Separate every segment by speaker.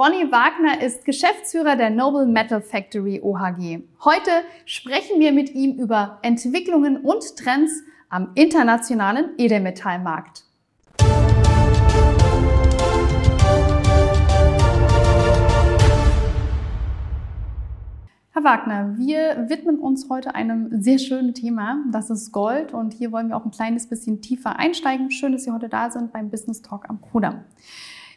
Speaker 1: Ronny Wagner ist Geschäftsführer der Noble Metal Factory OHG. Heute sprechen wir mit ihm über Entwicklungen und Trends am internationalen Edelmetallmarkt. Herr Wagner, wir widmen uns heute einem sehr schönen Thema, das ist Gold und hier wollen wir auch ein kleines bisschen tiefer einsteigen. Schön, dass Sie heute da sind beim Business Talk am Kudamm.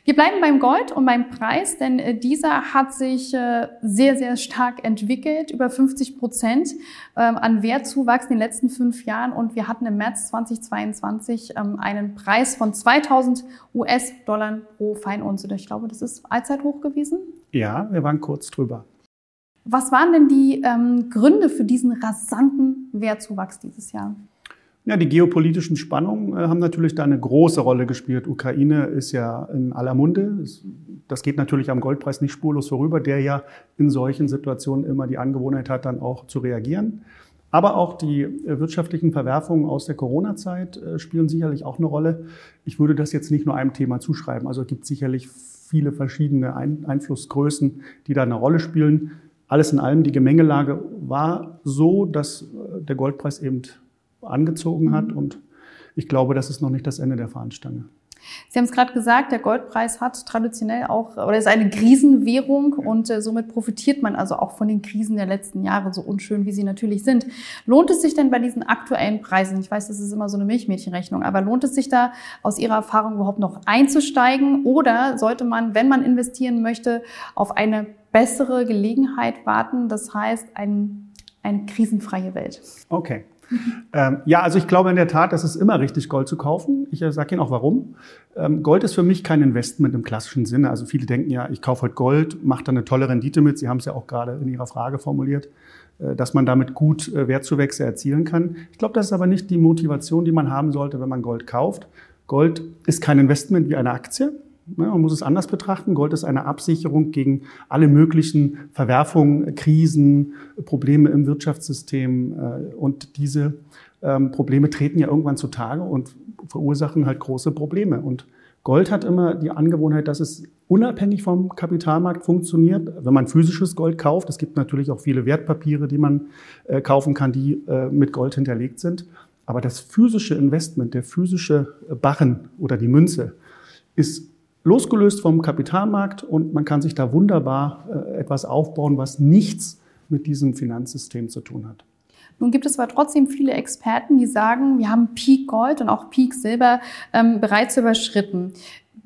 Speaker 1: Wir bleiben beim Gold und beim Preis, denn äh, dieser hat sich äh, sehr, sehr stark entwickelt, über 50 Prozent ähm, an Wertzuwachs in den letzten fünf Jahren. Und wir hatten im März 2022 ähm, einen Preis von 2000 US-Dollar pro Feinunze. Ich glaube, das ist Allzeithoch gewesen.
Speaker 2: Ja, wir waren kurz drüber.
Speaker 1: Was waren denn die ähm, Gründe für diesen rasanten Wertzuwachs dieses Jahr?
Speaker 2: Ja, die geopolitischen Spannungen äh, haben natürlich da eine große Rolle gespielt. Ukraine ist ja in aller Munde. Das geht natürlich am Goldpreis nicht spurlos vorüber, der ja in solchen Situationen immer die Angewohnheit hat, dann auch zu reagieren. Aber auch die äh, wirtschaftlichen Verwerfungen aus der Corona-Zeit äh, spielen sicherlich auch eine Rolle. Ich würde das jetzt nicht nur einem Thema zuschreiben. Also es gibt sicherlich viele verschiedene Einflussgrößen, die da eine Rolle spielen. Alles in allem, die Gemengelage war so, dass der Goldpreis eben angezogen hat. Mhm. Und ich glaube, das ist noch nicht das Ende der Fahnenstange.
Speaker 1: Sie haben es gerade gesagt, der Goldpreis hat traditionell auch oder ist eine Krisenwährung und äh, somit profitiert man also auch von den Krisen der letzten Jahre, so unschön wie sie natürlich sind. Lohnt es sich denn bei diesen aktuellen Preisen, ich weiß, das ist immer so eine Milchmädchenrechnung, aber lohnt es sich da aus Ihrer Erfahrung überhaupt noch einzusteigen oder sollte man, wenn man investieren möchte, auf eine bessere Gelegenheit warten, das heißt ein, eine krisenfreie Welt?
Speaker 2: Okay. Ähm, ja, also ich glaube in der Tat, es ist immer richtig, Gold zu kaufen. Ich äh, sage Ihnen auch warum. Ähm, Gold ist für mich kein Investment im klassischen Sinne. Also viele denken ja, ich kaufe heute Gold, mache da eine tolle Rendite mit. Sie haben es ja auch gerade in Ihrer Frage formuliert, äh, dass man damit gut äh, Wertzuwächse erzielen kann. Ich glaube, das ist aber nicht die Motivation, die man haben sollte, wenn man Gold kauft. Gold ist kein Investment wie eine Aktie. Man muss es anders betrachten. Gold ist eine Absicherung gegen alle möglichen Verwerfungen, Krisen, Probleme im Wirtschaftssystem. Äh, und diese ähm, Probleme treten ja irgendwann zutage und verursachen halt große Probleme. Und Gold hat immer die Angewohnheit, dass es unabhängig vom Kapitalmarkt funktioniert. Wenn man physisches Gold kauft, es gibt natürlich auch viele Wertpapiere, die man äh, kaufen kann, die äh, mit Gold hinterlegt sind. Aber das physische Investment, der physische Barren oder die Münze, ist losgelöst vom Kapitalmarkt und man kann sich da wunderbar äh, etwas aufbauen, was nichts mit diesem Finanzsystem zu tun hat.
Speaker 1: Nun gibt es aber trotzdem viele Experten, die sagen, wir haben Peak Gold und auch Peak Silber ähm, bereits überschritten.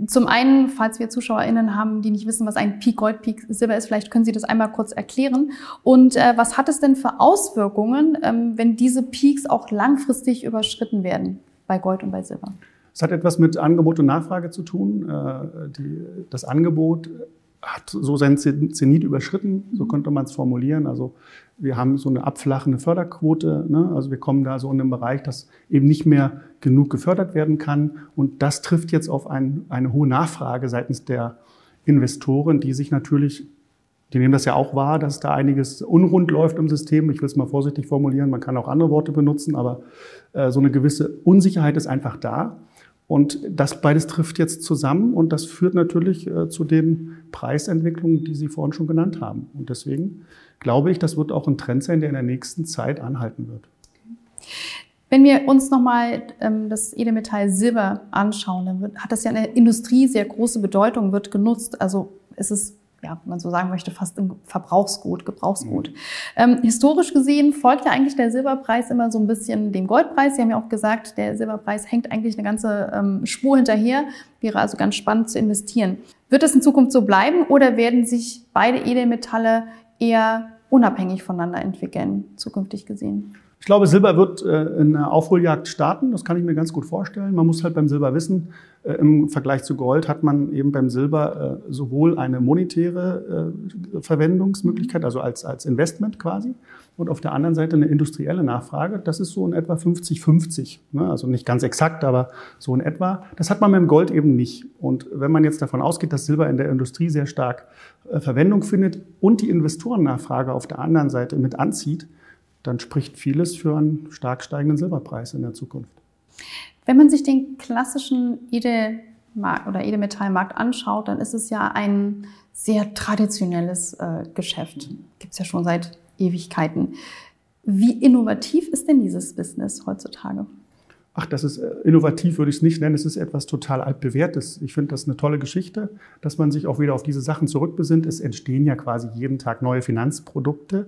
Speaker 1: Zum einen, falls wir ZuschauerInnen haben, die nicht wissen, was ein Peak Gold, Peak Silber ist, vielleicht können Sie das einmal kurz erklären. Und äh, was hat es denn für Auswirkungen, ähm, wenn diese Peaks auch langfristig überschritten werden bei Gold und bei Silber?
Speaker 2: Es hat etwas mit Angebot und Nachfrage zu tun. Äh, die, das Angebot hat so sein Zenit überschritten, so könnte man es formulieren. Also wir haben so eine abflachende Förderquote. Ne? Also wir kommen da so in den Bereich, dass eben nicht mehr genug gefördert werden kann. Und das trifft jetzt auf ein, eine hohe Nachfrage seitens der Investoren, die sich natürlich, die nehmen das ja auch wahr, dass da einiges unrund läuft im System. Ich will es mal vorsichtig formulieren, man kann auch andere Worte benutzen, aber äh, so eine gewisse Unsicherheit ist einfach da. Und das beides trifft jetzt zusammen und das führt natürlich äh, zu den Preisentwicklungen, die Sie vorhin schon genannt haben. Und deswegen glaube ich, das wird auch ein Trend sein, der in der nächsten Zeit anhalten wird.
Speaker 1: Wenn wir uns nochmal ähm, das Edelmetall Silber anschauen, dann hat das ja in der Industrie sehr große Bedeutung, wird genutzt. Also ist es ja, wenn man so sagen möchte, fast ein Verbrauchsgut, Gebrauchsgut. Mhm. Ähm, historisch gesehen folgt ja eigentlich der Silberpreis immer so ein bisschen dem Goldpreis. Sie haben ja auch gesagt, der Silberpreis hängt eigentlich eine ganze ähm, Spur hinterher. Wäre also ganz spannend zu investieren. Wird es in Zukunft so bleiben oder werden sich beide Edelmetalle eher unabhängig voneinander entwickeln, zukünftig gesehen?
Speaker 2: Ich glaube, Silber wird äh, eine Aufholjagd starten. Das kann ich mir ganz gut vorstellen. Man muss halt beim Silber wissen, äh, im Vergleich zu Gold hat man eben beim Silber äh, sowohl eine monetäre äh, Verwendungsmöglichkeit, also als, als Investment quasi, und auf der anderen Seite eine industrielle Nachfrage. Das ist so in etwa 50-50. Ne? Also nicht ganz exakt, aber so in etwa. Das hat man dem Gold eben nicht. Und wenn man jetzt davon ausgeht, dass Silber in der Industrie sehr stark äh, Verwendung findet und die Investorennachfrage auf der anderen Seite mit anzieht, dann spricht vieles für einen stark steigenden Silberpreis in der Zukunft.
Speaker 1: Wenn man sich den klassischen Edelmetall oder Edelmetallmarkt anschaut, dann ist es ja ein sehr traditionelles äh, Geschäft. Gibt es ja schon seit Ewigkeiten. Wie innovativ ist denn dieses Business heutzutage?
Speaker 2: Ach, das ist äh, innovativ, würde ich es nicht nennen. Es ist etwas total altbewährtes. Ich finde das eine tolle Geschichte, dass man sich auch wieder auf diese Sachen zurückbesinnt. Es entstehen ja quasi jeden Tag neue Finanzprodukte.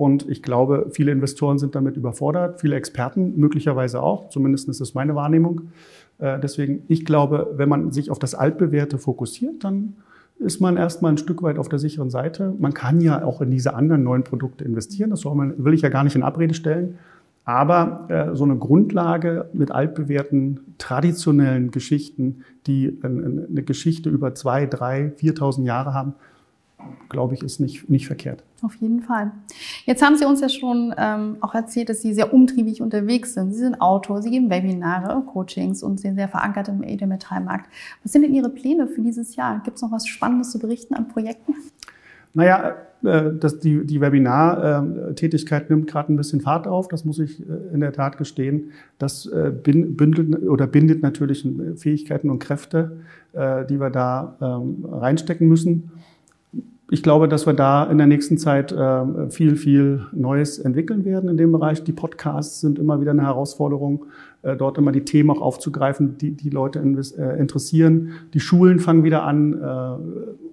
Speaker 2: Und ich glaube, viele Investoren sind damit überfordert, viele Experten möglicherweise auch. Zumindest ist es meine Wahrnehmung. Äh, deswegen, ich glaube, wenn man sich auf das Altbewährte fokussiert, dann ist man erstmal ein Stück weit auf der sicheren Seite. Man kann ja auch in diese anderen neuen Produkte investieren. Das will ich ja gar nicht in Abrede stellen. Aber äh, so eine Grundlage mit altbewährten, traditionellen Geschichten, die äh, eine Geschichte über zwei, drei, 4.000 Jahre haben, glaube ich, ist nicht, nicht verkehrt.
Speaker 1: Auf jeden Fall. Jetzt haben Sie uns ja schon ähm, auch erzählt, dass Sie sehr umtriebig unterwegs sind. Sie sind Autor, Sie geben Webinare, Coachings und sind sehr verankert im Edelmetallmarkt. Was sind denn Ihre Pläne für dieses Jahr? Gibt es noch was Spannendes zu berichten an Projekten?
Speaker 2: Naja, äh, das, die, die Webinar-Tätigkeit nimmt gerade ein bisschen Fahrt auf, das muss ich äh, in der Tat gestehen. Das äh, bündelt oder bindet natürlich Fähigkeiten und Kräfte, die wir da ähm, reinstecken müssen ich glaube, dass wir da in der nächsten Zeit äh, viel, viel Neues entwickeln werden in dem Bereich. Die Podcasts sind immer wieder eine Herausforderung, äh, dort immer die Themen auch aufzugreifen, die die Leute äh, interessieren. Die Schulen fangen wieder an,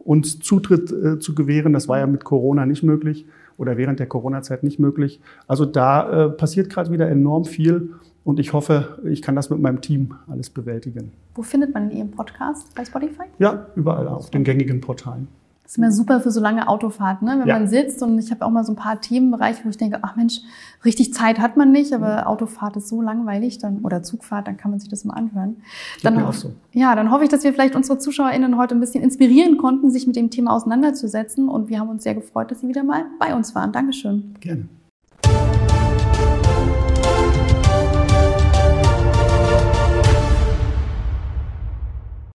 Speaker 2: uns Zutritt zu gewähren. Das war ja mit Corona nicht möglich oder während der Corona-Zeit nicht möglich. Also da passiert gerade wieder enorm viel. Und ich hoffe, ich kann das mit meinem Team alles bewältigen.
Speaker 1: Wo findet man Ihren Podcast? Bei Spotify?
Speaker 2: Ja, überall auf den gängigen Portalen.
Speaker 1: Das ist immer super für so lange Autofahrt, ne? wenn ja. man sitzt und ich habe auch mal so ein paar Themenbereiche, wo ich denke, ach Mensch, richtig Zeit hat man nicht, aber Autofahrt ist so langweilig dann oder Zugfahrt, dann kann man sich das mal anhören. Dann, auch so. Ja, dann hoffe ich, dass wir vielleicht unsere ZuschauerInnen heute ein bisschen inspirieren konnten, sich mit dem Thema auseinanderzusetzen und wir haben uns sehr gefreut, dass Sie wieder mal bei uns waren. Dankeschön.
Speaker 2: Gerne.